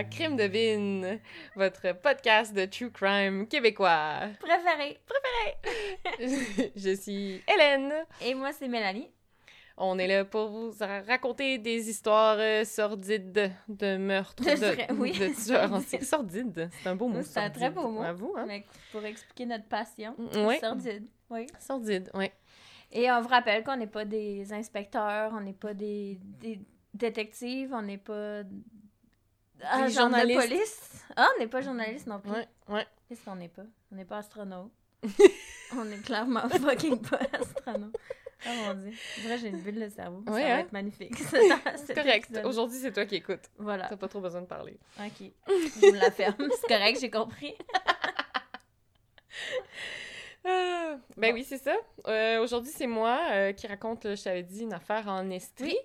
À Crime de Vine, votre podcast de true crime québécois. Préféré. Je suis Hélène. Et moi, c'est Mélanie. On est là pour vous ra- raconter des histoires euh, sordides de meurtres, De oui. de tueurs en série. Sordide, c'est un beau mot. C'est un très beau mot. Avoue, hein? Mais pour expliquer notre passion. Oui. Sordide. Oui. Sordide, oui. Et on vous rappelle qu'on n'est pas des inspecteurs, on n'est pas des, des détectives, on n'est pas agents de journalistes. police? Ah, on n'est pas journaliste non plus. Ouais, ouais. Qu'est-ce qu'on n'est pas? On n'est pas astronaute. on est clairement fucking pas astronaute. Oh mon dieu. Vrai, j'ai une bulle de cerveau. Ouais, Ça va hein? être magnifique. C'est correct. Aujourd'hui, c'est toi qui écoutes. Voilà. T'as pas trop besoin de parler. Ok. Je me la ferme. C'est correct, j'ai compris. Ah, ben Bon. oui, c'est ça. Euh, Aujourd'hui, c'est moi euh, qui raconte, je t'avais dit, une affaire en Estrie.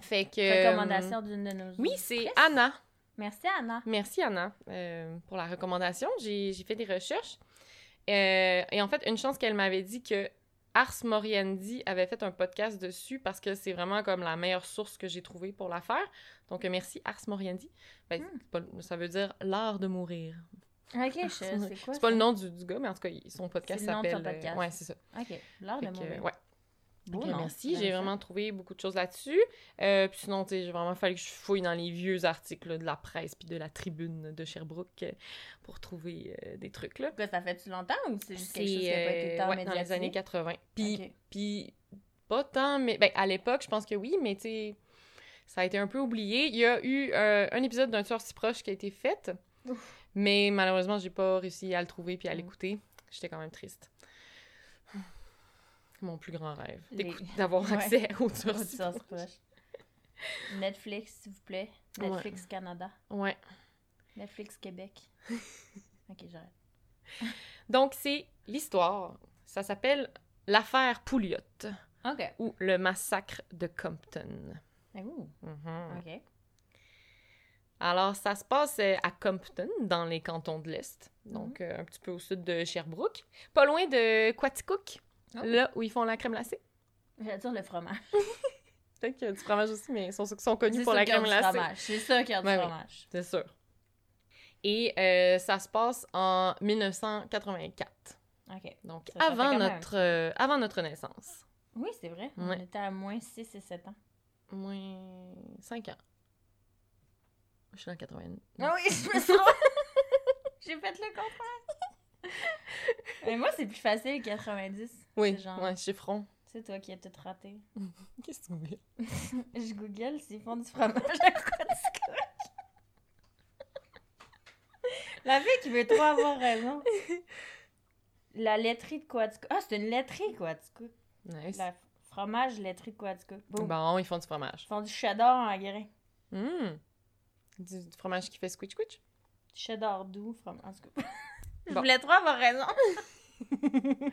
Fait que... Recommandation d'une de nos Oui, c'est. Anna. Merci, Anna. Merci, Anna, euh, pour la recommandation. J'ai fait des recherches. Euh, et en fait, une chance qu'elle m'avait dit que Ars Moriendi avait fait un podcast dessus parce que c'est vraiment comme la meilleure source que j'ai trouvée pour l'affaire. Donc, euh, merci, Ars Moriendi. Ben, Hmm. pas- ça veut dire l'art de mourir. Ok, c'est quoi C'est pas le nom du, du gars, mais en tout cas, son podcast C'est le nom de son s'appelle... euh, podcast. ouais, c'est ça. Ok, l'art de mourir. ouais. Nom. merci. J'ai vraiment trouvé beaucoup de choses là-dessus. Euh, puis sinon, tu sais, j'ai vraiment fallu que je fouille dans les vieux articles là, de la presse puis de la tribune de Sherbrooke euh, pour trouver euh, des trucs, là. Ça fait-tu longtemps ou c'est juste quelque chose qui a pas été euh, tant ouais, dans les années 80. Puis, puis pas tant, mais ben, à l'époque, je pense que oui, mais tu sais, ça a été un peu oublié. Il y a eu euh, un épisode d'un tueur si proche qui a été fait, Ouf. mais malheureusement, j'ai pas réussi à le trouver puis à Mm. l'écouter. J'étais quand même triste. Mon plus grand rêve, Les- d'avoir Ouais. accès au Oh, tueur tu si sors proche. proche. Netflix, s'il vous plaît. Ouais. Netflix Canada. Ouais. Netflix Québec. ok, j'arrête. Donc, c'est l'histoire. Ça s'appelle l'affaire Pouliot Ok. ou le massacre de Compton. Ouh, Mhm. ok. Alors, ça se passe euh, à Compton, dans les cantons de l'Est, donc Mhm. euh, un petit peu au sud de Sherbrooke, pas loin de Quaticook, Oh. là où ils font la crème glacée. J'allais dire le fromage. Peut-être qu'il y a du fromage aussi, mais ils sont, sont connus pour la crème du glacée. fromage. C'est sûr qu'il y a du Ouais, oui. fromage. C'est sûr. Et euh, ça se passe en 1984, Ok. donc Ça, ça avant, notre, euh, avant notre naissance. Oui, c'est vrai. On Ouais. était à moins 6 et 7 ans. Moins 5 ans. Je suis en 80. Ah oui, je me sens. J'ai fait le contraire. Mais moi, c'est plus facile 90. Oui, C'est genre- ouais, chiffron. C'est toi qui as tout raté. Qu'est-ce que tu veux? Je google s'ils font du fromage à Quaticook. La fille qui veut trop avoir raison. La laiterie de Quaticook. Ah, c'est une laiterie Quaticook. Nice. La fromage laiterie de Quaticook. Boum. Bon, ils font du fromage. Ils font du cheddar en grain. Hum. Du, du fromage qui fait squitch squitch. Cheddar doux, fromage. En tout cas. Je Bon. voulais trop avoir raison.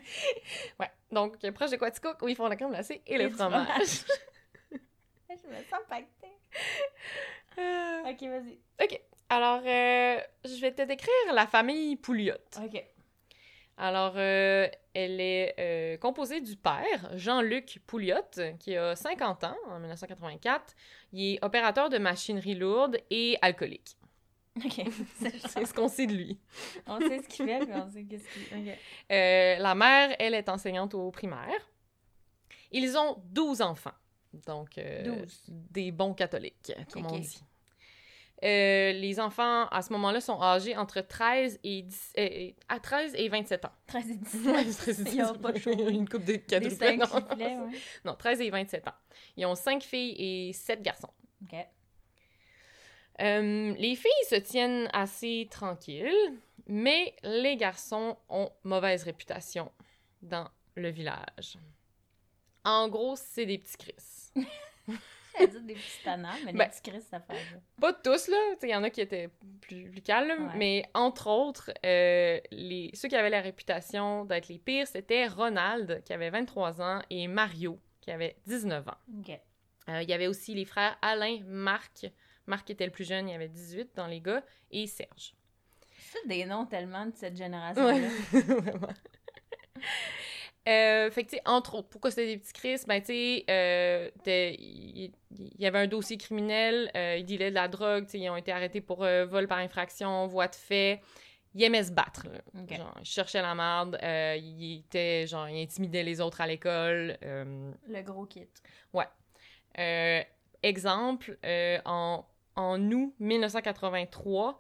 Ouais. Donc, proche de Quaticook, où ils font la crème glacée et, Et le du fromage. Je me sens pactée. Euh, Ok, vas-y. OK. Alors, euh, je vais te décrire la famille Pouliot. Ok. Alors, euh, elle est composée du père, Jean-Luc Pouliot, qui a 50 ans en 1984. Il est opérateur de machinerie lourde et alcoolique. Ok. C'est ce qu'on sait de lui. On sait ce qu'il fait, puis on sait qu'est-ce qu'il. Ok. Euh, la mère, elle, est enseignante au primaire. Ils ont 12 enfants. Donc, euh, 12. des bons catholiques, comme Ok. on dit. Euh, les enfants, à ce moment-là, sont âgés entre 13 et, 10 euh, à 13 et 27 ans. 13 et 17. Ouais, 13 et Ils ont pas chômé. Une coupe de quadruplets, non. ouais. non, 13 et 27 ans. Ils ont 5 filles et 7 garçons. Ok. Euh, les filles se tiennent assez tranquilles, mais les garçons ont mauvaise réputation dans le village. En gros, c'est des petits Chris. Dire des petits tannants, mais Ben, des petits Chris, ça fait. Pas tous, là. Il y en a qui étaient plus, plus calmes, Ouais. mais entre autres, euh, les, ceux qui avaient la réputation d'être les pires, c'était Ronald, qui avait 23 ans, et Mario, qui avait 19 ans. Euh, il y avait aussi les frères Alain, Marc. Marc était le plus jeune, il avait 18 dans les gars, et Serge. C'est des noms tellement de cette génération-là. Ouais, vraiment. Euh, fait que, tu sais, entre autres, pourquoi c'était des petits Chris? Ben, tu sais, euh, il il y avait un dossier criminel, euh, ils dealaient de la drogue, tu sais, ils ont été arrêtés pour vol par infraction, voie de fait. Ils aimaient se battre, là. Ok. Genre, ils cherchaient la merde, ils étaient, genre, ils intimidaient les autres à l'école. Le gros kit. euh, exemple, en, en août 1983,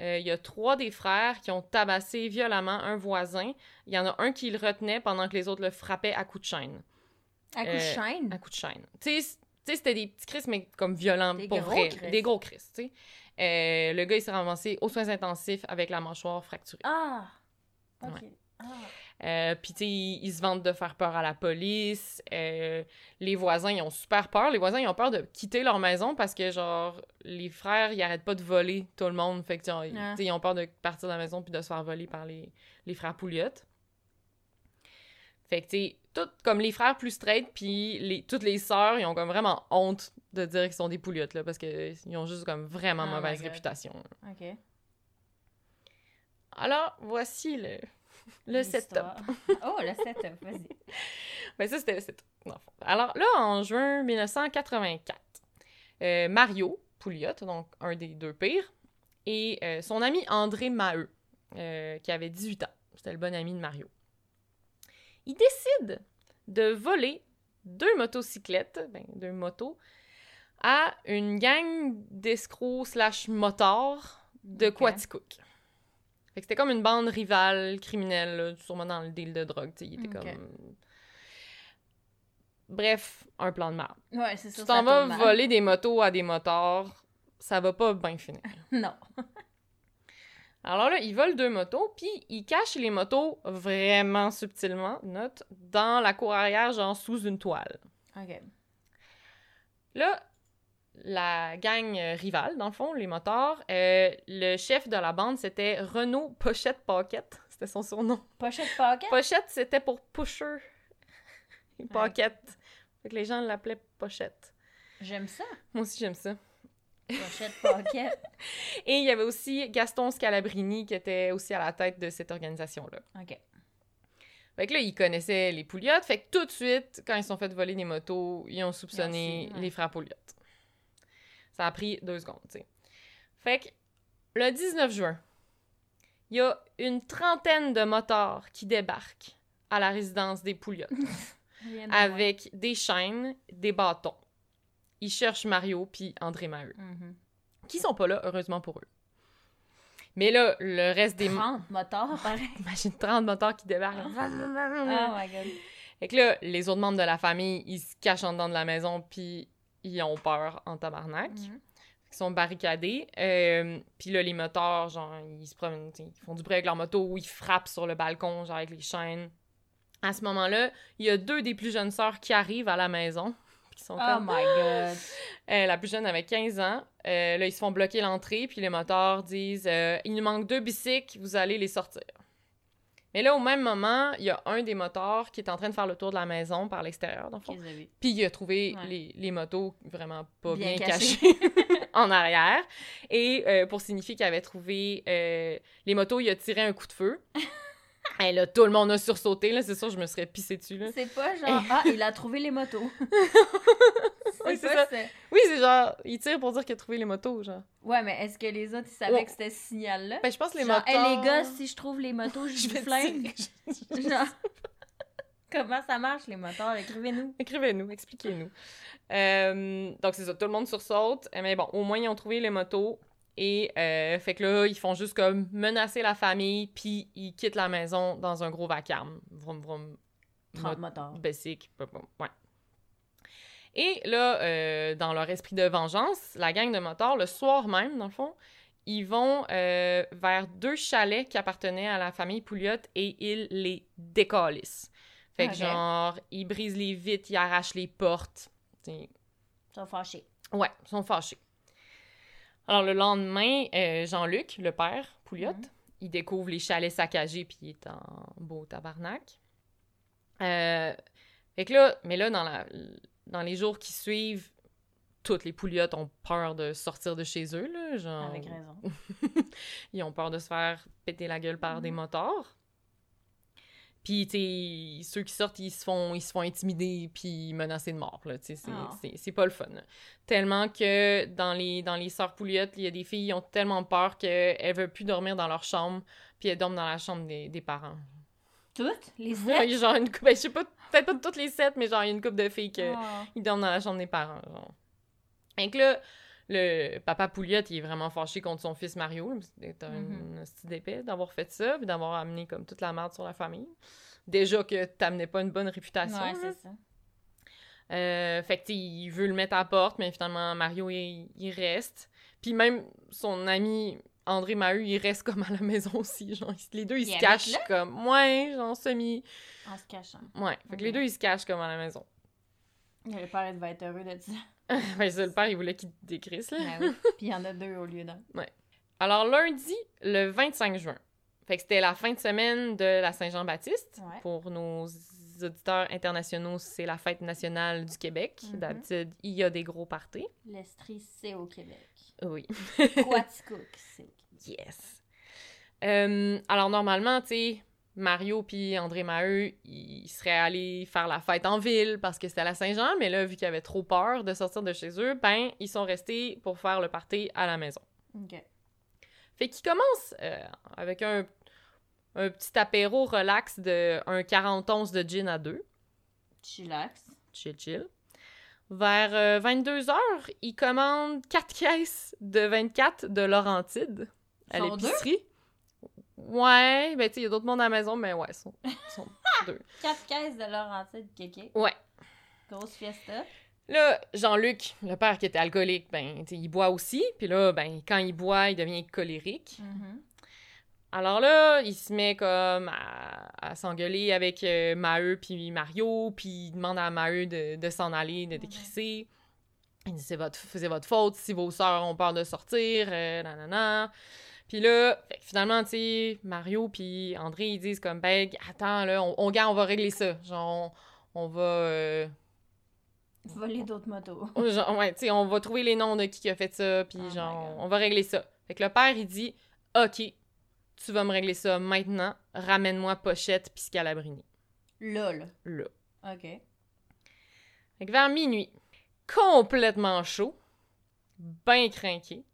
euh, il y a trois des frères qui ont tabassé violemment un voisin. Il y en a un qui le retenait pendant que les autres le frappaient à coups de chaîne. À coup de Euh, chaîne? À coups de chaîne. Tu sais, c'était des petits cris, mais comme violents, Des pour vrai. Des gros cris, tu sais. Euh, le gars, il s'est ramassé aux soins intensifs avec la mâchoire fracturée. Ah! Ok. Ah. Euh, Puis, tu sais, ils, ils se vantent de faire peur à la police. Euh, les voisins, ils ont super peur. Les voisins, ils ont peur de quitter leur maison parce que, genre, les frères, ils arrêtent pas de voler tout le monde. Fait que, genre, ils- Ah. ils ont peur de partir de la maison puis de se faire voler par les, les frères Pouliot. Fait que, tu sais, tout comme les frères plus straight puis les, toutes les sœurs, ils ont comme vraiment honte de dire qu'ils sont des Pouliot, là, parce qu'ils ont juste comme vraiment Oh my mauvaise réputation. Ok. Alors, voici le, le setup. Oh, le setup, vas-y. Ben ça, c'était le setup. Alors là, en juin 1984, euh, Mario Pouliot, donc un des deux pires, et euh, son ami André Maheu, euh, qui avait 18 ans, c'était le bon ami de Mario, ils décident de voler deux motocyclettes, ben, deux motos, à une gang d'escrocs slash motards de Ok. Quaticook. Fait que c'était comme une bande rivale criminelle, là, sûrement dans le deal de drogue, tu sais, il était comme... Bref, un plan de merde. Ouais, c'est ça. Tu t'en vas voler des motos à des motards, ça va pas bien finir. Non. Alors là, ils volent deux motos, puis ils cachent les motos vraiment subtilement, note, dans la cour arrière, genre sous une toile. Ok. Là, la gang euh, rivale, dans le fond, les motards, euh, le chef de la bande, c'était Renaud Pochette Pocket. C'était son surnom. Pochette pocket? Pochette, c'était pour pusher. Pocket. Fait que les gens l'appelaient Pochette. J'aime ça. Moi aussi, j'aime ça. Pochette pocket. Et il y avait aussi Gaston Scalabrini qui était aussi à la tête de cette organisation-là. Ok. Fait que là, ils connaissaient les Pouliottes. Fait que tout de suite, quand ils se sont fait voler des motos, ils ont soupçonné ouais. les frères Pouliotte. Ça a pris deux secondes, tu sais. Fait que le 19 juin, il y a une trentaine de motards qui débarquent à la résidence des Pouliottes avec des chaînes, des bâtons. Ils cherchent Mario puis André Maheu, Mhm. qui sont pas là, heureusement pour eux. Mais là, le reste des... 30 motards, pareil. Imagine 30 motards qui débarquent. Oh my god. Fait que là, les autres membres de la famille, ils se cachent en dedans de la maison, puis ils ont peur en tabarnak. Mhm. Ils sont barricadés. Euh, puis là, les moteurs, genre, ils se promènent, ils font du bruit avec leur moto ou ils frappent sur le balcon, genre, avec les chaînes. À ce moment-là, il y a deux des plus jeunes sœurs qui arrivent à la maison. Qui sont Oh comme... my god. Euh, la plus jeune avait 15 ans. Euh, là, ils se font bloquer l'entrée, puis les moteurs disent Il nous manque deux bicycles, vous allez les sortir. Mais là, au même moment, il y a un des moteurs qui est en train de faire le tour de la maison par l'extérieur, dans le. Puis il a trouvé Ouais. les, les motos vraiment pas bien, cachées. en arrière. Et euh, pour signifier qu'il avait trouvé euh, les motos, il a tiré un coup de feu. Et là, tout le monde a sursauté. Là, c'est sûr, je me serais pissé dessus. Là. C'est pas genre, ah, il a trouvé les motos. Oui, c'est ça. Oui, c'est genre, il tire pour dire qu'il a trouvé les motos, genre. Ouais, mais est-ce que les autres, ils savaient Ouais. que c'était ce signal-là? Ben, je pense que les genre, motos. hey, les gars, si je trouve les motos, je, je vous flingue. tirer. Genre, comment ça marche, les moteurs? Écrivez-nous. Écrivez-nous, expliquez-nous. Euh, donc, c'est ça, tout le monde sursaute. Euh, Mais bon, au moins, ils ont trouvé les motos. Et euh, fait que là, ils font juste comme menacer la famille, puis ils quittent la maison dans un gros vacarme. Vroom, vroom. 30 Mot- moteurs. Basic. Ouais. Et là, euh, dans leur esprit de vengeance, la gang de motards, le soir même, dans le fond, ils vont euh, vers deux chalets qui appartenaient à la famille Pouliot et ils les décalissent. Fait que genre, ils brisent les vitres, ils arrachent les portes. Ils sont fâchés. Ouais, ils sont fâchés. Alors, le lendemain, euh, Jean-Luc, le père Pouliot, Mhm. il découvre les chalets saccagés, puis il est en beau tabarnak. Euh, fait que là, mais là, dans, la, dans les jours qui suivent, toutes les Pouliottes ont peur de sortir de chez eux, là, genre... Avec raison. Ils ont peur de se faire péter la gueule par des Mhm. motards. Puis, tu ceux qui sortent, ils se font, ils se font intimider puis menacer de mort, là, tu c'est- Ah. c'est- pas le fun. là. Tellement que dans les, dans les sœurs Pouliot, il y a des filles qui ont tellement peur qu'elles veulent plus dormir dans leur chambre, puis elles dorment dans la chambre des, des parents. Toutes? Les Ouais, sept? a genre une couple, ben, je sais pas, peut-être pas toutes les sept, mais genre, il y a une couple de filles qui Ah. dorment dans la chambre des parents, genre. Et que là, le papa Pouliot, il est vraiment fâché contre son fils Mario. C'est un Mhm. petit d'épée d'avoir fait ça, puis d'avoir amené comme toute la merde sur la famille. Déjà que t'amenais pas une bonne réputation. Ouais, c'est ça. Euh, fait que, il veut le mettre à la porte, mais finalement, Mario, il, il reste. Puis même son ami André Maheu, il reste comme à la maison aussi. Genre, les deux, ils Il se cachent comme... Ouais, genre semi... En se cachant. Ouais, fait que les deux, ils se cachent comme à la maison. Le père, il devait être heureux de ça. ben, ça, le père, il voulait qu'il décrisse, là. Ben oui. Puis il y en a deux au lieu d'un. Alors, lundi, le 25 juin. Fait que c'était la fin de semaine de la Saint-Jean-Baptiste. Ouais. Pour nos auditeurs internationaux, c'est la fête nationale du Québec. Mhm. D'habitude, il y a des gros parties. L'Estrie, c'est au Québec. Oui. Quaticook, c'est au Québec. Yes. Euh, alors, normalement, tu sais, Mario puis André Maheu, ils seraient allés faire la fête en ville parce que c'était à la Saint-Jean, mais là, vu qu'ils avaient trop peur de sortir de chez eux, ben, ils sont restés pour faire le party à la maison. OK. Fait qu'il commence euh, avec un, un petit apéro relax de un 40 onces de gin à deux. Chillax. Chill, chill. Vers 22h, il commande 4 caisses de 24 de Laurentide à l'épicerie. Ouais, ben tu sais, il y a d'autres mondes à la maison, mais ouais, ils sont, sont deux. Quatre caisses de Laurentide kéké. Ouais. Grosse fiesta. Là, Jean-Luc, le père qui était alcoolique, ben, tu sais, il boit aussi. Puis là, ben, quand il boit, il devient colérique. Mhm. Alors là, il se met comme à, à s'engueuler avec euh, Maheu puis Mario, puis il demande à Maheu de, de s'en aller, de décrisser. Il dit c'est votre, votre faute si vos sœurs ont peur de sortir, euh, nanana. Puis là, fait que finalement, tu sais, Mario puis André, ils disent comme, ben, attends, là, on, on, on va régler ça. Genre, on, on va... euh, Voler d'autres motos. Genre, ouais, tu sais, on va trouver les noms de qui a fait ça, puis Oh genre, on va régler ça. Fait que le père, il dit, OK, tu vas me régler ça maintenant, ramène-moi Pochette puis Scalabrini. Là, là. Là. OK. Fait que vers minuit, complètement chaud, ben craqué,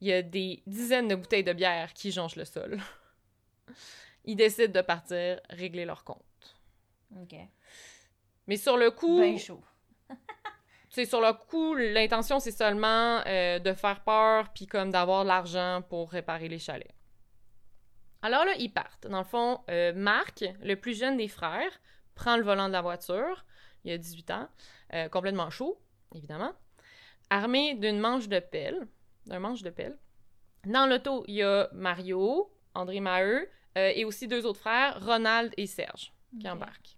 il y a des dizaines de bouteilles de bière qui jonchent le sol. Ils décident de partir régler leur compte. OK. Mais sur le coup, Ben chaud. c'est sur le coup, l'intention c'est seulement euh, de faire peur puis comme d'avoir de l'argent pour réparer les chalets. Alors là, ils partent. Dans le fond, euh, Marc, le plus jeune des frères, prend le volant de la voiture. Il a 18 ans, euh, complètement chaud, évidemment, armé d'une manche de pelle, d'un manche de pelle. Dans l'auto, il y a Mario, André Maheu euh, et aussi deux autres frères, Ronald et Serge, qui embarquent.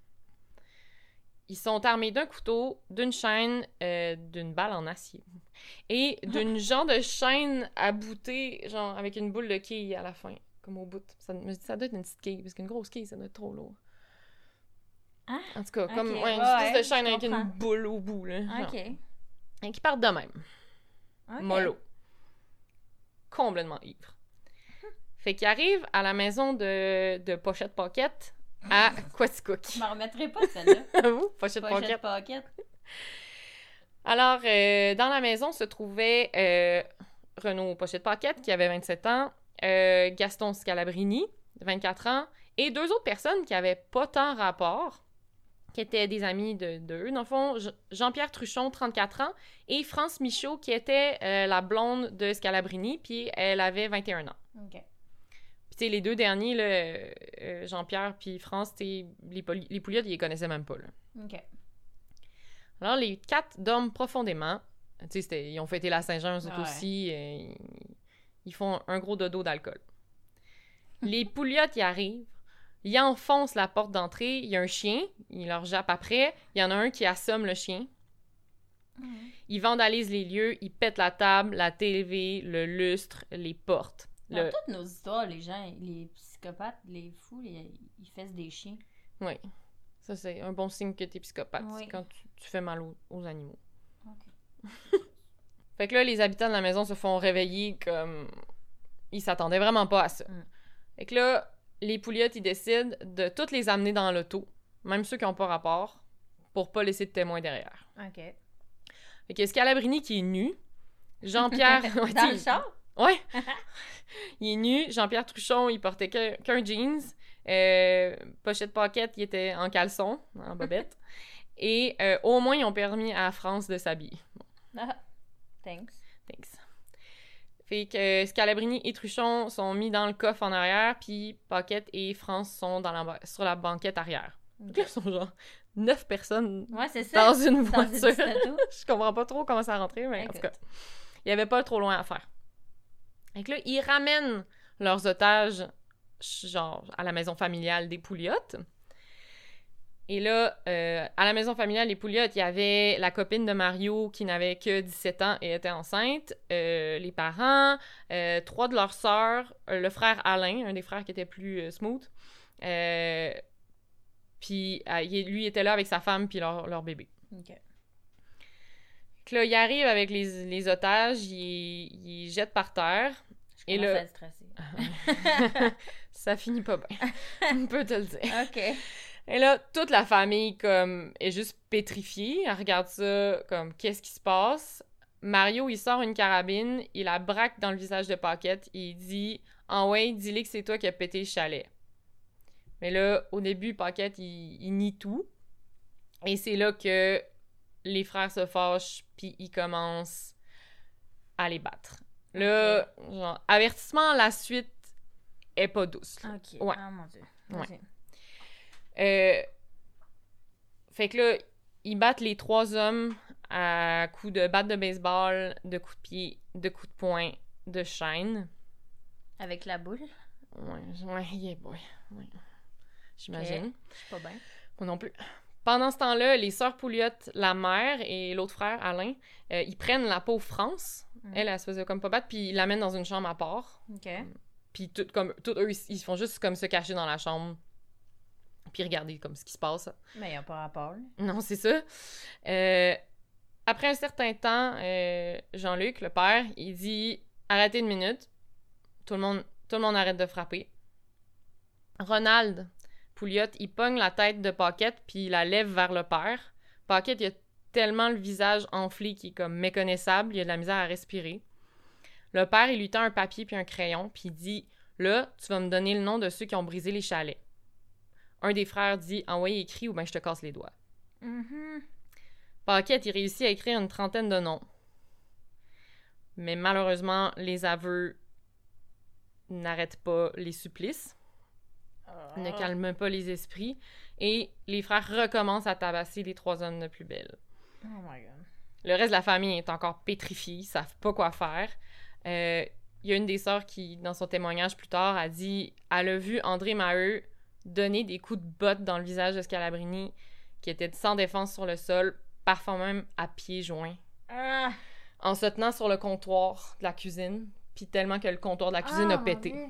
Ils sont armés d'un couteau, d'une chaîne, euh, d'une balle en acier et d'une genre de chaîne à bouter, genre avec une boule de quille à la fin, comme au bout. Ça, me dit, ça doit être une petite quille, parce qu'une grosse quille, ça doit être trop lourd. Hein? En tout cas, comme ouais, une ouais, espèce de chaîne avec comprends. une boule au bout. Là, genre. OK. Et qui partent de même. Mollo. Complètement ivre. Fait qu'il arrive à la maison de, de Pochette Pocket à Quaticook. Je m'en remettrai pas de celle-là. Vous, Pochette Pocket. Pochette pocket. Alors, euh, dans la maison se trouvait euh, Renaud Pochette Pocket, qui avait 27 ans, euh, Gaston Scalabrini, 24 ans, et deux autres personnes qui avaient pas tant rapport, qui étaient des amis de d'eux. Dans le fond, Je- Jean-Pierre Truchon, 34 ans, et France Michaud, qui était euh, la blonde de Scalabrini, puis elle avait 21 ans. OK. Puis, tu sais, les deux derniers, euh, euh, Jean-Pierre puis France, les, les Pouliot, ils les connaissaient même pas, là. OK. Alors, les quatre dorment profondément. Tu sais, ils ont fêté la Saint-Jean, eux Ouais. aussi. ils font un gros dodo d'alcool. les Pouliottes y arrivent. Ils enfoncent la porte d'entrée. Il y a un chien. Ils leur jappent après. Il y en a un qui assomme le chien. Ils vandalisent les lieux. Ils pètent la table, la TV, le lustre, les portes. Dans Le... toutes nos histoires, les gens, les psychopathes, les fous, les- ils fessent des chiens. Oui. Ça, c'est un bon signe que t'es psychopathe. Oui. quand tu, tu fais mal aux, aux animaux. OK. Fait que là, les habitants de la maison se font réveiller comme. Ils s'attendaient vraiment pas à ça. Mm. Fait que là, les Pouliottes, ils décident de toutes les amener dans l'auto, même ceux qui n'ont pas rapport, pour pas laisser de témoins derrière. OK. Fait que Scalabrini qui est nu, Jean-Pierre... Ouais, Dans le sais, char? Ouais. il est nu. Jean-Pierre Truchon, il portait qu'un jeans. Euh, pochette pocket, il était en caleçon, en bobette. Et euh, au moins, ils ont permis à France de s'habiller. Ah, thanks. Fait que euh, Scalabrini et Truchon sont mis dans le coffre en arrière, puis Pocket et France sont dans la sur la banquette arrière. Ok. Là, ils sont genre neuf personnes Ouais, c'est ça. dans une voiture. Je comprends pas trop comment ça rentrait, mais en tout cas, il y avait pas trop loin à faire. Que là, ils ramènent leurs otages, genre, à la maison familiale des Pouliottes. Et là, euh, à la maison familiale des Pouliottes, il y avait la copine de Mario qui n'avait que 17 ans et était enceinte, euh, les parents, euh, trois de leurs sœurs, le frère Alain, un des frères qui était plus smooth, puis il- lui était là avec sa femme puis leur, leur bébé. OK. Que là, il arrive avec les, les otages, il, il jette par terre. Je Et le- à être stressée. ça finit pas bien. On peut te le dire. OK. Et là, toute la famille, comme, est juste pétrifiée. Elle regarde ça, comme, qu'est-ce qui se passe? Mario, il sort une carabine, il la braque dans le visage de Pocket, et il dit En ouais, dis-lui que c'est toi qui as pété le chalet. Mais là, au début, Pocket, il, il nie tout. Et c'est là que les frères se fâchent, puis ils commencent à les battre. Là, genre, avertissement, la suite est pas douce. là. OK. Ouais. Ah, mon Dieu. Ouais. Euh, fait que là, ils battent les trois hommes à coups de batte de baseball, de coups de pied, de coups de poing, de chaîne. Avec la boule? Ouais, ouais, yeah boy. Ouais. J'imagine. Je suis pas bien. Moi non plus. Pendant ce temps-là, les sœurs Pouliotte, la mère et l'autre frère, Alain, euh, ils prennent la pauvre France. Mm. Elle, elle se faisait comme pas battre, puis ils l'amènent dans une chambre à part. OK. Puis tout, comme, tout eux, ils, ils font juste comme se cacher dans la chambre, puis regarder comme ce qui se passe. Mais il n'y a pas rapport. Non, c'est ça. Euh, après un certain temps, euh, Jean-Luc, le père, il dit Arrêtez une minute. Tout le monde, tout le monde arrête de frapper. Ronald Pouliot, il pogne la tête de Pocket puis il la lève vers le père. Pocket, il a tellement le visage enflé qu'il est comme méconnaissable, il a de la misère à respirer. Le père, il lui tend un papier puis un crayon puis il dit Là, tu vas me donner le nom de ceux qui ont brisé les chalets. Un des frères dit Envoyez écrit ou ben je te casse les doigts. Mhm. Paquette, il réussit à écrire une trentaine de noms. Mais malheureusement, les aveux n'arrêtent pas les supplices, ne Ah. calment pas les esprits, et les frères recommencent à tabasser les trois hommes de plus belle. Oh my god. Le reste de la famille est encore pétrifié, ils savent pas quoi faire. Euh, Il y a une des sœurs qui, dans son témoignage plus tard, a dit elle a vu André Maheu donner des coups de botte dans le visage de Scalabrini, qui était sans défense sur le sol, parfois même à pieds joints, Ah! en se tenant sur le comptoir de la cuisine, puis tellement que le comptoir de la cuisine Ah, a mon pété. Dieu.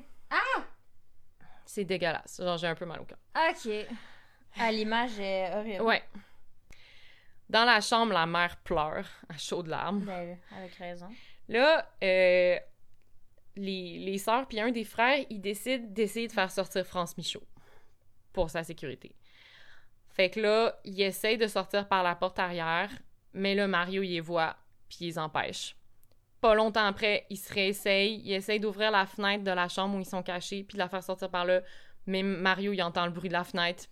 C'est dégueulasse. Genre, j'ai un peu mal au cœur. OK. Ah, l'image est horrible. Ouais. Dans la chambre, la mère pleure à chaudes larmes. Ben, avec raison. Là, euh, les, les sœurs puis un des frères, ils décident d'essayer de faire sortir France Michaud pour sa sécurité. Fait que là, ils essayent de sortir par la porte arrière, mais là, Mario, il les voit, puis il les empêche. Pas longtemps après, il se réessaye, il essaye d'ouvrir la fenêtre de la chambre où ils sont cachés, puis de la faire sortir par là, mais Mario, il entend le bruit de la fenêtre,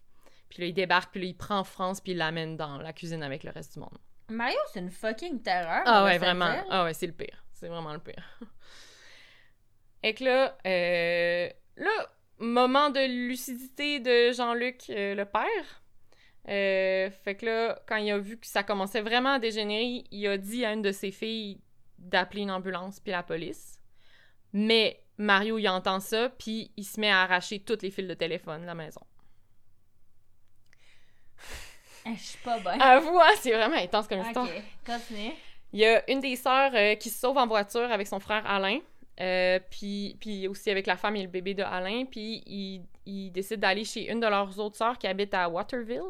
puis là, il débarque, puis là, il prend France, puis il l'amène dans la cuisine avec le reste du monde. Mario, c'est une fucking terreur. Ah ouais, vraiment. dire. Ah ouais, c'est le pire. C'est vraiment le pire. Et que là, euh, là, moment de lucidité de Jean-Luc, euh, le père. Euh, fait que là, quand il a vu que ça commençait vraiment à dégénérer, il a dit à une de ses filles d'appeler une ambulance puis la police. Mais Mario, il entend ça, puis il se met à arracher toutes les fils de téléphone de la maison. Eh, Je suis pas bien. Avoue, hein, c'est vraiment intense comme histoire. ok, continue. Il y a une des sœurs euh, qui se sauve en voiture avec son frère Alain, euh, puis, puis aussi avec la femme et le bébé de Alain, puis ils il décident d'aller chez une de leurs autres sœurs qui habite à Waterville,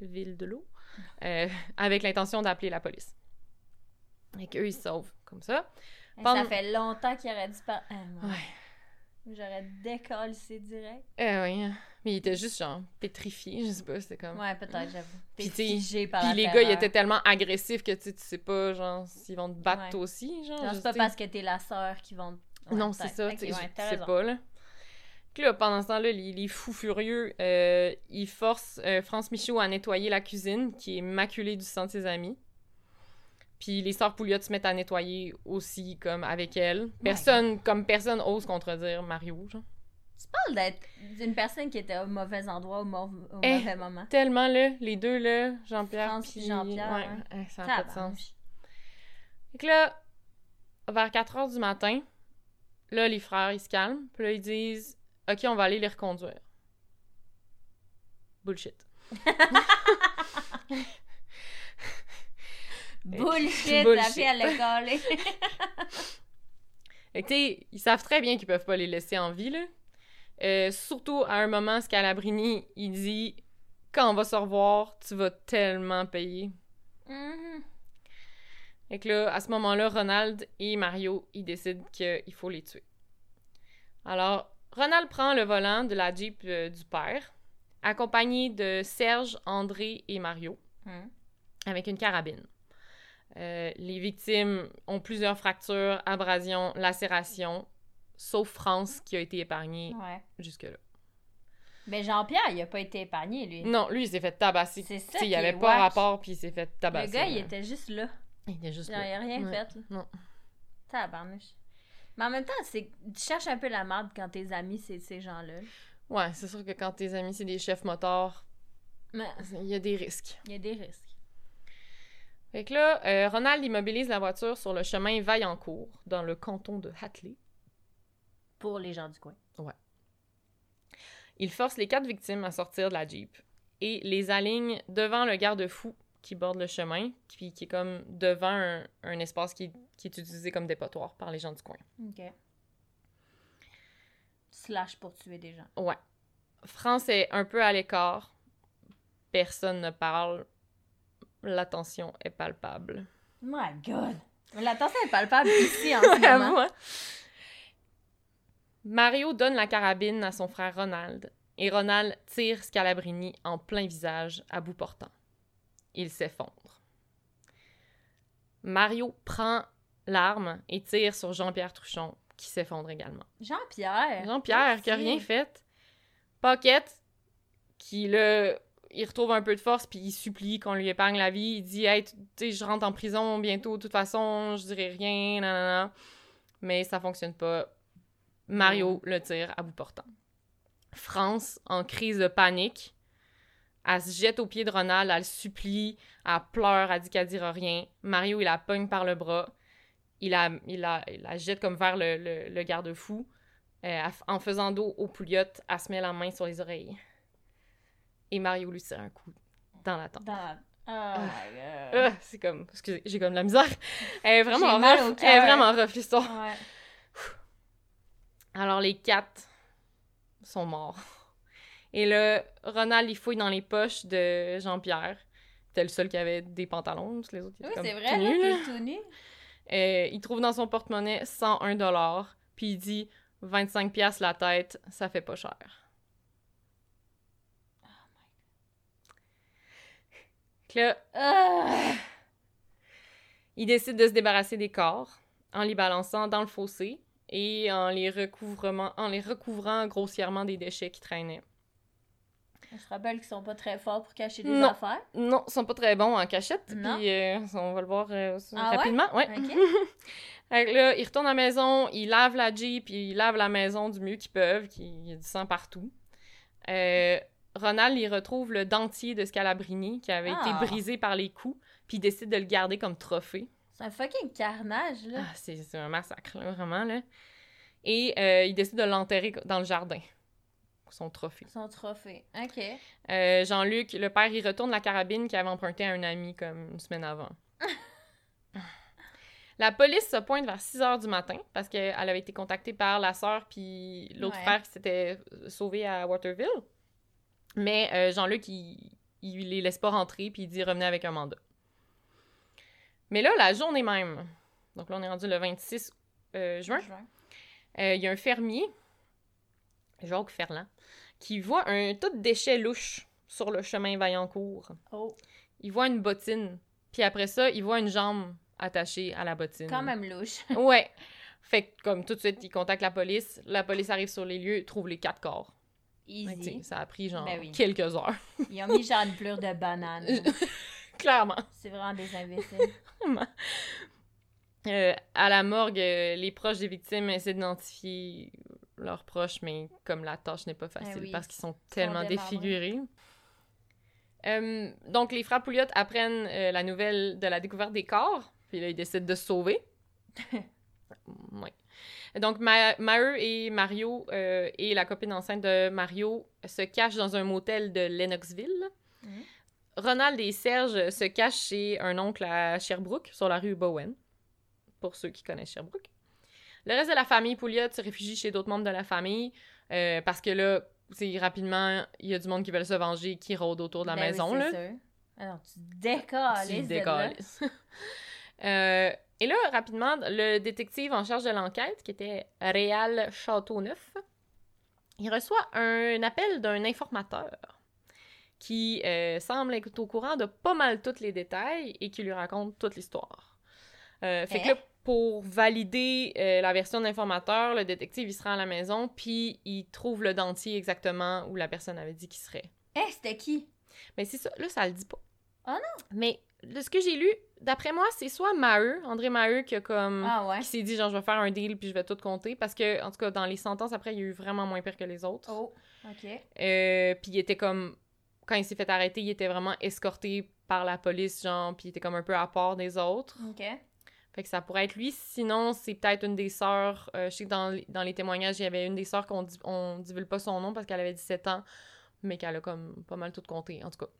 ville de l'eau, euh, avec l'intention d'appeler la police. Et qu'eux, ils se sauvent comme ça. Pendant- Ça fait longtemps qu'il aurait disparu. Ah, non. Ouais. J'aurais décalcé direct. Eh oui. Mais il était juste, genre, pétrifié, je sais pas, c'était comme... Ouais, peut-être, j'avoue. Puis, par Puis la les gars, ils étaient tellement agressifs que, tu sais, tu sais pas, genre, s'ils vont te battre Ouais. toi aussi, genre. C'est pas parce que t'es la sœur qui vont... Ouais, non, c'est ça, tu sais, pas, là. Puis là, pendant ce temps-là, les, les fous furieux, euh, ils forcent euh, France Michaud à nettoyer la cuisine, qui est maculée du sang de ses amis. Puis les sœurs Pouliot se mettent à nettoyer aussi, comme, avec elle. Personne, comme personne ose contredire Mario, genre. Tu parles d'être d'une personne qui était au mauvais endroit au, mau- au Eh, mauvais moment. Tellement, là, les deux, là, Jean-Pierre France puis Jean-Pierre, Ouais, hein. ça n'a pas de sens. Fait que là, vers 4 heures du matin, là, les frères, ils se calment. Puis là, ils disent « OK, on va aller les reconduire. » Bullshit. Bullshit, la Bullshit. fille, elle l'a collé. Fait que, tu sais, ils savent très bien qu'ils peuvent pas les laisser en vie, là. Euh, surtout à un moment, Scalabrini, il dit « Quand on va se revoir, tu vas tellement payer. » Mhm. Fait que là, à ce moment-là, Ronald et Mario, ils décident qu'il faut les tuer. Alors, Ronald prend le volant de la Jeep euh, du père, accompagné de Serge, André et Mario, Mhm. avec une carabine. Euh, les victimes ont plusieurs fractures, abrasions, lacérations, sauf France qui a été épargnée Ouais. jusque-là. Mais Jean-Pierre, il a pas été épargné, lui. Non, lui, il s'est fait tabasser. C'est ça il qui avait pas wack. rapport, puis il s'est fait tabasser. Le gars, il là. était juste là. Il était juste Genre, il là. a rien Ouais. fait, là. Non. Tabarnouche. Mais en même temps, c'est... tu cherches un peu la merde quand tes amis, c'est ces gens-là. Ouais, c'est sûr que quand tes amis, c'est des chefs motards, Mais il y a des risques. il y a des risques. Fait que là, euh, Ronald immobilise la voiture sur le chemin Vaillancourt, dans le canton de Hatley. Pour les gens du coin. Il force les quatre victimes à sortir de la Jeep et les aligne devant le garde-fou qui borde le chemin, puis qui est comme devant un, un espace qui, qui est utilisé comme dépotoir par les gens du coin. OK. Slash pour tuer des gens. Ouais. France est un peu à l'écart. Personne ne parle. La tension est palpable. My God! L'attention est palpable ici en ce moment. Mario donne la carabine à son frère Ronald et Ronald tire Scalabrini en plein visage à bout portant. Il s'effondre. Mario prend l'arme et tire sur Jean-Pierre Truchon qui s'effondre également. Jean-Pierre! Jean-Pierre qui a Merci. rien fait. Paquette qui le il retrouve un peu de force puis il supplie qu'on lui épargne la vie. Il dit hey, tu sais je rentre en prison bientôt de toute façon, je dirai rien nanana. Mais ça fonctionne pas. Mario le tire à bout portant. France en crise de panique. Elle se jette aux pieds de Ronald, elle le supplie, elle pleure, elle dit qu'elle dira rien. Mario, il la pogne par le bras. Il la, il la, il la jette comme vers le, le- le garde-fou. Euh, en faisant dos au pouliot, elle se met la main sur les oreilles. Et Mario lui tire un coup dans la tempe. Dans. Oh my God. Ah, c'est comme... Excusez, j'ai comme de la misère. Elle est vraiment rough. Elle est vraiment rough, l'histoire. Ouais. Alors, les quatre sont morts. Et là, Ronald, il fouille dans les poches de Jean-Pierre. C'était le seul qui avait des pantalons. tous les autres, Oui, étaient comme c'est vrai, tout là, nus, là. t'es tout nu. Euh, il trouve dans son porte-monnaie 101 dollars, puis il dit 25 pièces la tête, ça fait pas cher. Que là, il décide de se débarrasser des corps en les balançant dans le fossé et en les, recouvrement, en les recouvrant grossièrement des déchets qui traînaient. Je te rappelle qu'ils sont pas très forts pour cacher des Non. affaires. Non, ils sont pas très bons en cachette, puis euh, on va le voir euh, Ah ouais? rapidement. Ouais. Fait que là, ils retournent à la maison, ils lavent la Jeep, ils lavent la maison du mieux qu'ils peuvent, qu'il y a du sang partout. Euh, Ronald, il retrouve le dentier de Scalabrini qui avait Ah. été brisé par les coups, puis il décide de le garder comme trophée. C'est un fucking carnage, là. Ah, c'est c'est un massacre, là, vraiment, là. Et euh, il décide de l'enterrer dans le jardin. Son trophée. Son trophée. OK. Euh, Jean-Luc, le père, il retourne la carabine qu'il avait empruntée à un ami comme une semaine avant. la police se pointe vers 6 heures du matin parce qu'elle avait été contactée par la sœur puis l'autre Ouais. frère qui s'était sauvé à Waterville. Mais euh, Jean-Luc, il, il les laisse pas rentrer puis il dit revenez avec un mandat. Mais là, la journée même, donc là on est rendu le 26 euh, juin, euh, il y a un fermier Jacques Ferland, qui voit un tas de déchets louches sur le chemin Vaillancourt. Oh, Il voit une bottine, puis après ça, il voit une jambe attachée à la bottine. quand même louche. Ouais. Fait que, comme tout de suite, il contacte la police. La police arrive sur les lieux, trouve les quatre corps. Easy. ça a pris genre Ben oui. quelques heures. Ils ont mis genre une pleure de banane. Clairement. C'est vraiment des imbéciles. Euh, à la morgue, euh, les proches des victimes essaient d'identifier leurs proches, mais comme la tâche n'est pas facile Ah oui. parce qu'ils sont tellement défigurés. Euh, donc, les frères Pouliot apprennent la nouvelle de la découverte des corps, puis là, ils décident de se sauver. Donc, Ma Maheu et Mario et la copine enceinte de Mario se cachent dans un motel de Lennoxville. Mhm. Ronald et Serge se cachent chez un oncle à Sherbrooke, sur la rue Bowen, pour ceux qui connaissent Sherbrooke. Le reste de la famille Pouliot se réfugie chez d'autres membres de la famille, euh, parce que là, c'est rapidement, il y a du monde qui veulent se venger, qui rôde autour de la Ben oui, maison, c'est là. sûr. Ah tu décolles. Tu décalisses. Euh, et là, rapidement, le détective en charge de l'enquête, qui était Réal Châteauneuf, il reçoit un appel d'un informateur qui euh, semble être au courant de pas mal tous les détails et qui lui raconte toute l'histoire. Euh, fait que là, pour valider euh, la version de l'informateur, le détective, il se rend à la maison, puis il trouve le dentier exactement où la personne avait dit qu'il serait. Eh, c'était qui? Mais c'est ça, là, ça le dit pas. Ah non? Mais de ce que j'ai lu, d'après moi, c'est soit Maheu, André Maheu, qui a comme. Ah ouais? qui s'est dit, genre, je vais faire un deal puis je vais tout compter. Parce que, en tout cas, dans les sentences, après, il y a eu vraiment moins pire que les autres. Oh, ok. Euh, puis il était comme. Quand il s'est fait arrêter, il était vraiment escorté par la police, genre, puis il était comme un peu à part des autres. Ok. Fait que ça pourrait être lui. Sinon, c'est peut-être une des sœurs. euh, je sais que dans, les- dans les témoignages, il y avait une des sœurs qu'on on divulgue pas son nom parce qu'elle avait 17 ans, mais qu'elle a comme pas mal tout compté, en tout cas.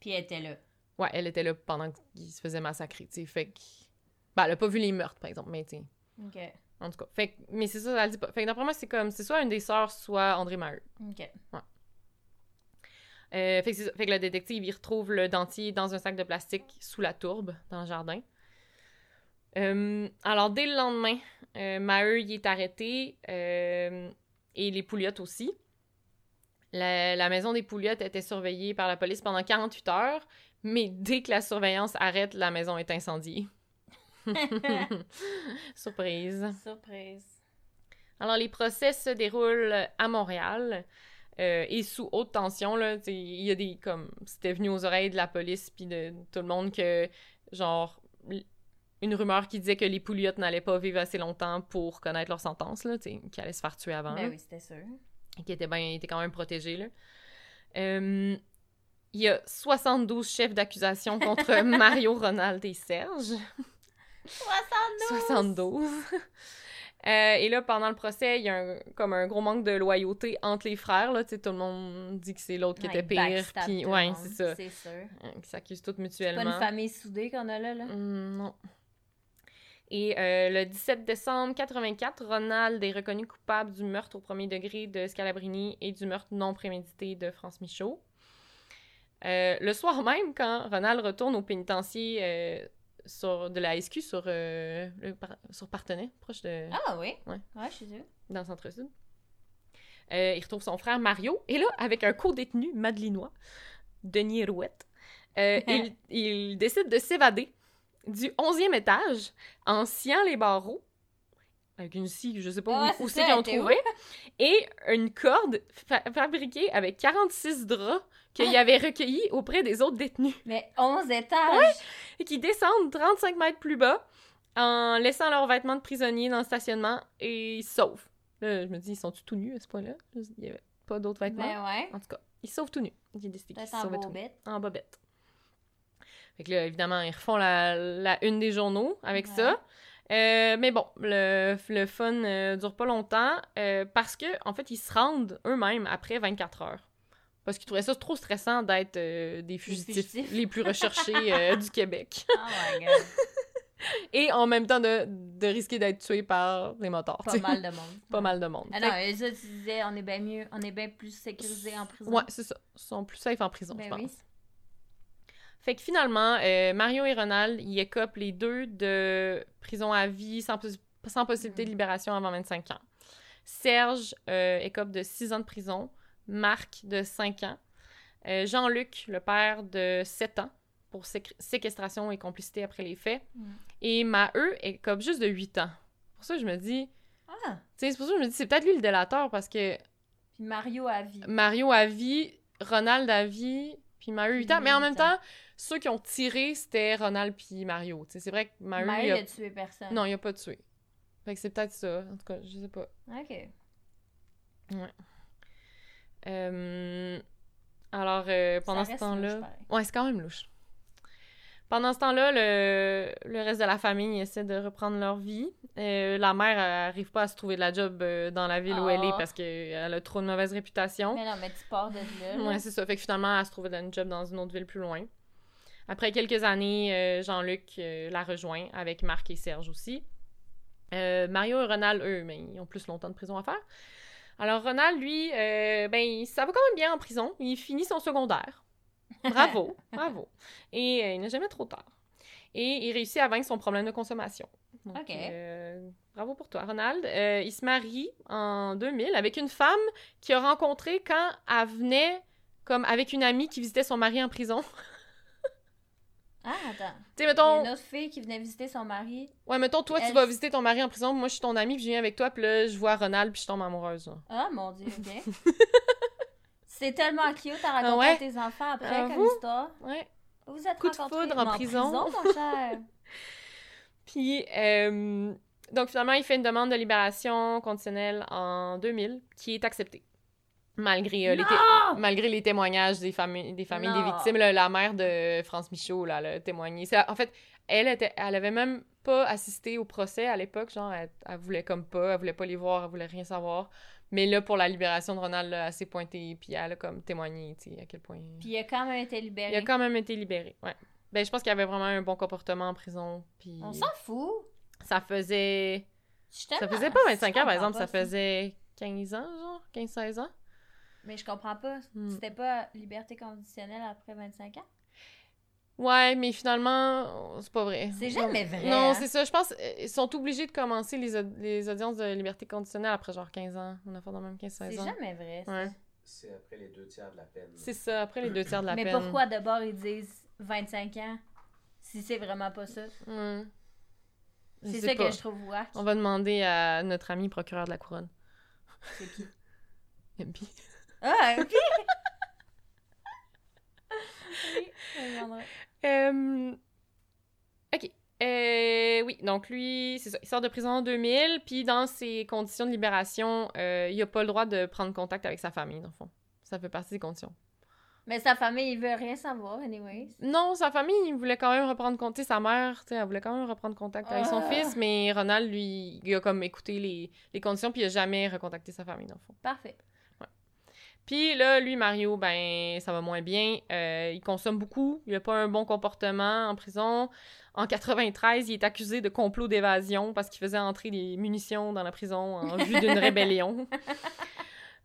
Puis elle était là. Ouais, elle était là pendant qu'il se faisait massacrer, tu sais. Fait que. Ben, elle a pas vu les meurtres, par exemple, mais tu sais. Ok. En tout cas. Fait que. Mais c'est ça, elle le dit pas. Fait que d'après moi, c'est comme. C'est soit une des sœurs, soit André Maheu. Ok. Euh, fait, que fait le détective, il retrouve le dentier dans un sac de plastique sous la tourbe, dans le jardin. Euh, alors, dès le lendemain, euh, Maheu, il est arrêté, euh, et les Pouliottes aussi. La, la maison des Pouliottes était surveillée par la police pendant 48 heures, mais dès que la surveillance arrête, la maison est incendiée. Surprise. Surprise. Alors, les procès se déroulent à Montréal euh, et sous haute tension. Là, il y a des comme c'était venu aux oreilles de la police puis de tout le monde que genre une rumeur qui disait que les Pouliottes n'allaient pas vivre assez longtemps pour connaître leur sentence, là, qu'ils allaient se faire tuer avant, Ben oui, c'était sûr. et qui étaient, ben, étaient quand même protégés. Là. Euh, il y a 72 chefs d'accusation contre Mario, Ronald et Serge. 72! 72. Euh, et là, pendant le procès, il y a un- comme un gros manque de loyauté entre les frères. Là, tout le monde dit que c'est l'autre qui Ouais, était pire. Puis, ouais, c'est ça. C'est sûr. Euh, Qui s'accusent tous Pas mutuellement. une famille soudée qu'on a là, là? Hum, non. Et euh, le 17 décembre 84, Ronald est reconnu coupable du meurtre au premier degré de Scalabrini et du meurtre non prémédité de France Michaud. Euh, le soir même, quand Ronald retourne au pénitencier sur, de la SQ sur, euh, le sur Partenay, proche de... Ah oui? Ouais. Ouais, je suis sûre. dans le centre-sud. Euh, il retrouve son frère Mario, et là, avec un co-détenu madelinois, Denis Rouette, euh, il, il décide de s'évader du 11e étage en sciant les barreaux, avec une scie, je sais pas Ouais, où, c'est où ça, c'est qu'ils ont trouvé, et une corde fa- fabriquée avec 46 draps qu'il Ah! avait recueillis auprès des autres détenus, Mais 11 étages! et qui descendent 35 mètres plus bas en laissant leurs vêtements de prisonniers dans le stationnement et ils sauvent. Là, je me dis, ils sont-tu tout nus à ce point-là? Il n'y avait pas d'autres vêtements. Ben ouais. En tout cas, ils sauvent tout nus. Ils décident qu'ils sauvaient tout nus. En bobette. Fait que là, évidemment, ils refont la, la une des journaux avec Ouais. ça. Euh, mais bon, le, le fun euh, dure pas longtemps euh, parce que en fait, ils se rendent eux-mêmes après 24 heures. Parce qu'ils trouvaient ça trop stressant d'être euh, des fugitifs, fugitifs. les plus recherchés du Québec. Oh my god. Et en même temps de, de risquer d'être tués par les motards. Pas mal de monde. Pas mal de monde. Ah non, ça, tu disais, on est bien mieux, on est bien plus sécurisé en prison. Ouais, c'est ça. Ils sont plus safe en prison, Ben je pense. oui. Fait que finalement, euh, Mario et Ronald, ils écopent les deux de prison à vie sans, possi- sans possibilité de Mm. libération avant 25 ans. Serge euh, écope de 6 ans de prison. Marc de 5 ans. Euh, Jean-Luc, le père de 7 ans pour séquestration et complicité après les faits. Mm. Et Maheu écope juste de 8 ans. Pour ça, je me dis... Ah! C'est pour ça que je me dis, c'est peut-être lui le délateur parce que Puis Mario à vie. Mario à vie, Ronald à vie, puis Maheu 8 ans. Mais en même temps, ceux qui ont tiré, c'était Ronald puis Mario. C'est vrai que Mario, il il a... a tué personne. Non, il a pas tué. Fait que c'est peut-être ça. En tout cas, je sais pas. Ok. Euh, Alors, euh, pendant Ça ce temps-là... Ouais, c'est quand même louche. Pendant ce temps-là, le... le reste de la famille essaie de reprendre leur vie. Euh, la mère elle arrive pas à se trouver de la job euh, dans la ville où elle est Oh. parce qu'elle a trop de mauvaise réputation. Mais non, mais tu pars de là. Ouais, c'est ça. Fait que finalement, elle se trouvait une job dans une autre ville plus loin. Après quelques années, euh, Jean-Luc la rejoint avec Marc et Serge aussi. Mario et Ronald, eux, mais ils ont plus longtemps de prison à faire. Alors, Ronald, lui, euh, ben, ça va quand même bien en prison. Il finit son secondaire. Bravo, bravo. Et euh, il n'a jamais trop tard. Et il réussit à vaincre son problème de consommation. Donc, Ok. euh, bravo pour toi, Ronald. Euh, il se marie en 2000 avec une femme qu'il a rencontrée quand elle venait comme avec une amie qui visitait son mari en prison. Ah, attends. tu sais, mettons, une autre fille qui venait visiter son mari. ouais, mettons, toi, tu vas visiter ton mari en prison, moi, je suis ton amie, puis je viens avec toi, puis là, je vois Ronald, puis je tombe amoureuse. Ah, mon Dieu, ok. C'est tellement cute à raconter Ah ouais? à tes enfants après Avoue. comme histoire. Ouais. Vous êtes Coup de foudre en prison. mon cher. Puis, euh, donc finalement, il fait une demande de libération conditionnelle en 2000, qui est acceptée. Malgré, euh, les, malgré les témoignages des familles des, familles des victimes. là, la mère de France Michaud, là, elle a témoigné. En fait, elle, était, elle avait même pas assisté au procès à l'époque. Genre, elle, elle voulait comme pas, elle voulait pas les voir, elle voulait rien savoir. Mais là, pour la libération de Ronald, là, elle s'est pointée, puis elle a comme témoigné, tu sais, à quel point... Puis il a quand même été libéré. Il a quand même été libéré, ouais. Ben, je pense qu'il avait vraiment un bon comportement en prison, puis... On s'en fout. Ça faisait... Ça faisait pas 25 ans, par exemple, ça faisait 15 ans, genre, 15-16 ans. Mais je comprends pas. Hmm. C'était pas liberté conditionnelle après 25 ans? Ouais, mais finalement, c'est pas vrai. C'est jamais vrai, Non, hein. c'est ça. Je pense qu'ils sont obligés de commencer les, les audiences de liberté conditionnelle après genre 15 ans. On a fait dans même 15-16 C'est ans. jamais vrai. ça. Ouais. C'est après les deux tiers de la peine. C'est ça, après les deux tiers de la Mais peine. pourquoi d'abord ils disent 25 ans si c'est vraiment pas ça? C'est ça pas. que je trouve wack. On va demander à notre ami procureur de la couronne. C'est qui? MP. Ah, ok! Euh, Ok. Euh, oui, donc lui, c'est ça. Il sort de prison en 2000, puis dans ses conditions de libération, euh, il a pas le droit de prendre contact avec sa famille, dans le fond. Ça fait partie des conditions. Mais sa famille, il veut rien savoir, anyways. Non, sa famille, il voulait quand même reprendre contact. Sa mère, elle voulait quand même reprendre contact avec son Ah. fils, mais Ronald, lui, il a comme écouté les, les conditions, puis il a jamais recontacté sa famille, dans le fond. Parfait. Puis là, lui, Mario, ben, ça va moins bien. Euh, il consomme beaucoup. Il a pas un bon comportement en prison. En 93, il est accusé de complot d'évasion parce qu'il faisait entrer des munitions dans la prison en vue d'une rébellion.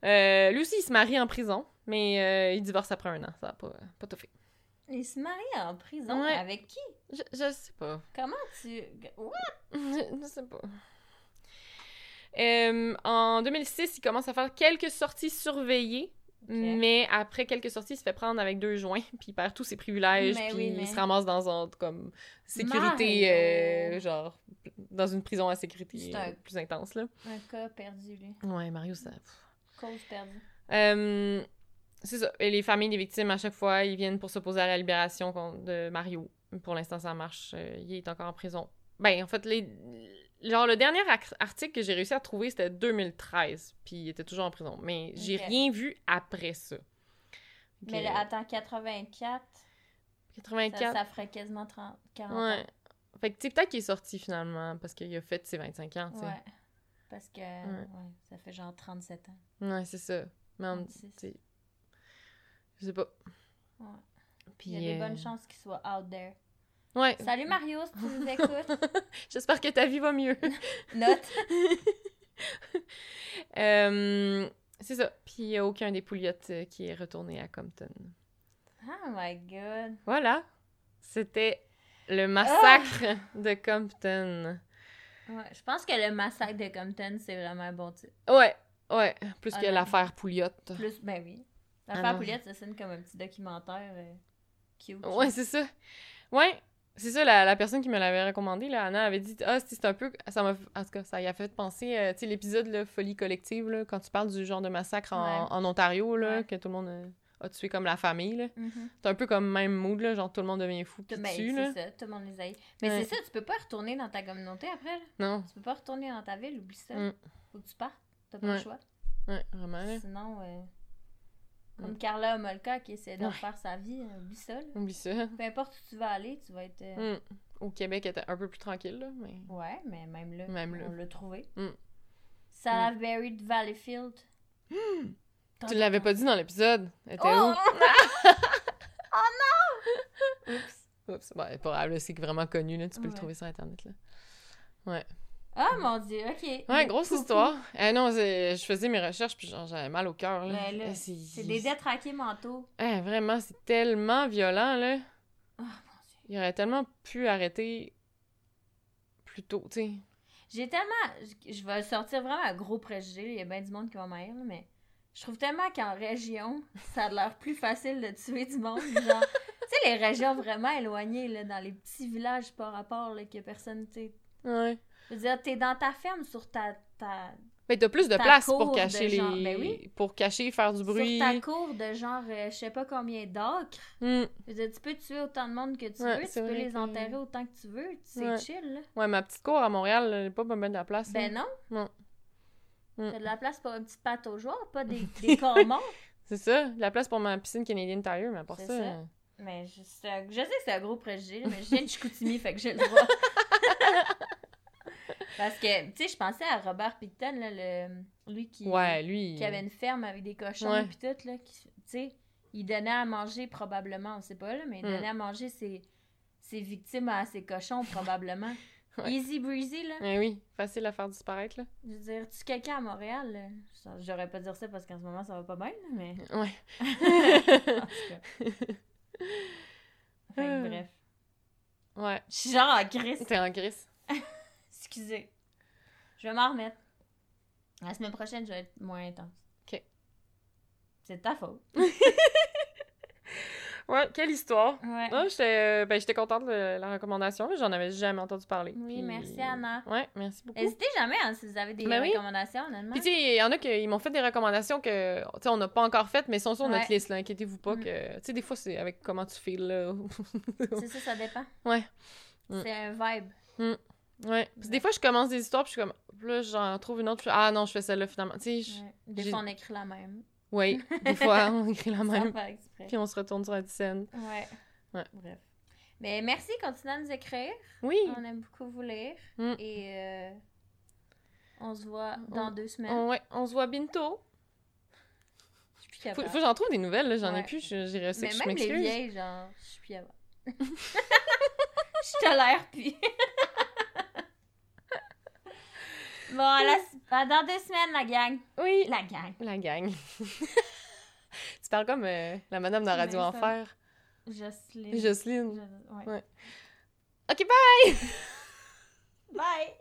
Euh, lui aussi, il se marie en prison, mais euh, il divorce après un an. Ça a pas, pas tout fait. Il se marie en prison Ouais. avec qui? Je, je sais pas. Comment tu... What? Je, je sais pas. Euh, en 2006, il commence à faire quelques sorties surveillées, mais après quelques sorties, il se fait prendre avec deux joints, puis il perd tous ses privilèges, Mais puis oui, mais- il se ramasse dans un comme sécurité, euh, genre dans une prison à sécurité C'est un- euh, plus intense là. Un cas perdu, lui. Ouais, Mario, ça. Cause perdue. Euh, c'est ça. Et les familles des victimes, à chaque fois, ils viennent pour s'opposer à la libération de Mario. Pour l'instant, ça marche. Euh, il est encore en prison. Ben, en fait, les... genre, le dernier article que j'ai réussi à trouver, c'était 2013. Puis il était toujours en prison. Mais j'ai rien vu après ça. Mais Que- là, attends, 84, ça, 84. ça ferait quasiment 30, 40 Ouais. Fait que, tu sais, peut-être qu'il est sorti finalement parce qu'il a fait ses 25 ans, tu sais. Ouais. Parce que ouais, ça fait genre 37 ans. Ouais, c'est ça. Mais en- 36. tu sais, Je sais pas. Ouais. Puis, Il y a des euh, bonnes chances qu'il soit out there. Ouais. Salut Mario, si tu nous écoutes. J'espère que ta vie va mieux. Note. Euh, c'est ça. Puis il n'y a aucun des pouliottes euh, qui est retourné à Compton. Oh my god. Voilà. C'était le massacre de Compton. Ouais, je pense que le massacre de Compton, c'est vraiment un bon titre. Ouais, ouais. Plus que l'affaire Pouliot. Plus, ben oui. Ah L'affaire non. Pouliette, ça sonne comme un petit documentaire euh, cute. Ouais, c'est ça. Ouais. C'est ça, la, la personne qui me l'avait recommandé, là, Anna, avait dit Ah, c'est c'est un peu. Ça m'a. En tout cas, ça y a fait penser, euh, tu sais, l'épisode, Folie collective, là, quand tu parles du genre de massacre en, Ouais. en Ontario, là, Ouais. que tout le monde euh, a tué comme la famille, là. Mhm. C'est un peu comme même mood, là, genre tout le monde devient fou pis Ben, tue, là. ça, tout le monde les haït. Mais Ouais. c'est ça, tu peux pas retourner dans ta communauté après. Là. Non. Tu peux pas retourner dans ta ville, oublie ça. Mm. Faut que tu partes. T'as pas le choix. Ouais, vraiment, là. Sinon, euh, comme Mm. Carla Homolka qui essaie de Ouais. refaire sa vie, euh, oublie ça. Oublie ça. Peu importe où tu vas aller, tu vas être. euh, Mm. Au Québec, elle était un peu plus tranquille, là, mais. Ouais, mais même là, Même on l'a trouvé. Mm. Salaberry de Valleyfield. Tu l'avais pas dit dans l'épisode. Elle était Oh! où? Oups. Ouais, pas grave, là, c'est vraiment connu, là. Tu peux le Ouais. trouver sur Internet, là. Ah mon dieu, ok. Ouais, grosse Poupou. histoire. Eh non, je faisais mes recherches, puis genre, j'avais mal au cœur, là. Ben là, Eh, C'est des détraqués mentaux. Eh, vraiment, c'est tellement violent, là. Oh mon dieu. Il aurait tellement pu arrêter plus tôt, tu sais. J'ai tellement. je- vais sortir vraiment un gros préjugé. Il y a bien du monde qui va m'aïr, là, mais je trouve tellement qu'en région, ça a l'air plus facile de tuer du monde. Genre, tu sais, les régions vraiment éloignées, là, dans les petits villages par rapport, là, que personne, tu sais. Ouais. Je veux dire, t'es dans ta ferme sur ta. ta Mais t'as plus de Ta place pour cacher les... genre- ben oui. Pour cacher, faire du bruit. Sur ta cour de genre, euh, je sais pas combien d'acres. Hmm. Je veux dire, tu peux tuer autant de monde que tu Ouais, veux, tu peux les que- enterrer autant que tu veux. C'est Ouais. chill, là. Ouais, ma petite cour à Montréal, elle pas bien de la place. Ben là. non. Non. Mm. T'as de la place pour une petite pâte aux joueurs, pas des, des corps morts. C'est ça, de la place pour ma piscine Canadian Tire, mais C'est ça... ça. euh, Mais je, c'est un- je sais que c'est un gros préjugé, mais je viens de Chicoutimi, fait que j'ai le droit. Parce que, tu sais, je pensais à Robert Picton, là, le, lui qui, Ouais, lui... qui avait une ferme avec des cochons Ouais. puis tout, là, qui- tu sais, il donnait à manger probablement, on sait pas, là, mais il Mm. donnait à manger ses, ses victimes à ses cochons probablement. Ouais. Easy breezy, là. Eh oui, facile à faire disparaître, là. Je veux dire, tu quelqu'un à Montréal, là, j'aurais pas dire ça parce qu'en ce moment, ça va pas bien, là, mais... Ouais. En tout cas. Fait que Ah. bref. ouais. Je suis genre en crise. T'es en gris. Excusez. Je vais m'en remettre. La semaine prochaine, je vais être moins intense. Ok. C'est de ta faute. Ouais, quelle histoire. Ouais. Non, j'étais euh, ben, j'étais contente de la recommandation. J'en avais jamais entendu parler. Oui, puis- merci, Anna. Ouais, merci beaucoup. N'hésitez jamais hein, si vous avez des Ben oui. recommandations, honnêtement. Puis tu sais, il y en a qui m'ont fait des recommandations que, tu sais, on n'a pas encore faites, mais sont sur notre liste, là. Inquiétez-vous pas Mm. que... Tu sais, des fois, c'est avec comment tu files, là. C'est ça, ça dépend. Ouais. Mm. C'est un vibe. Ouais. Parce que des fois, je commence des histoires, puis je suis comme... Là, j'en trouve une autre, puis ah non, je fais celle-là, finalement. Tu sais, je- Ouais. Des fois, on écrit la même. oui, des fois, on écrit la même, puis on se retourne sur la scène. Ouais. Ouais. Bref. Mais merci, continuez à nous écrire. Oui, On aime beaucoup vous lire. Mm. Et euh, on se voit dans On- deux semaines. on, ouais, on se voit bientôt. Je suis plus Faut, capable. faut que j'en trouve des nouvelles, là. J'en ai plus, j'ai Mais que je même les m'excuse. vieilles, genre, je suis plus capable. je tolère plus. Bon, à la- à dans deux semaines, la gang. Oui, La gang. la gang. tu parles comme euh, la madame de la radio ça- Enfer, Jocelyne. Jocelyne. Je- ouais. Ouais. Ok, bye! Bye!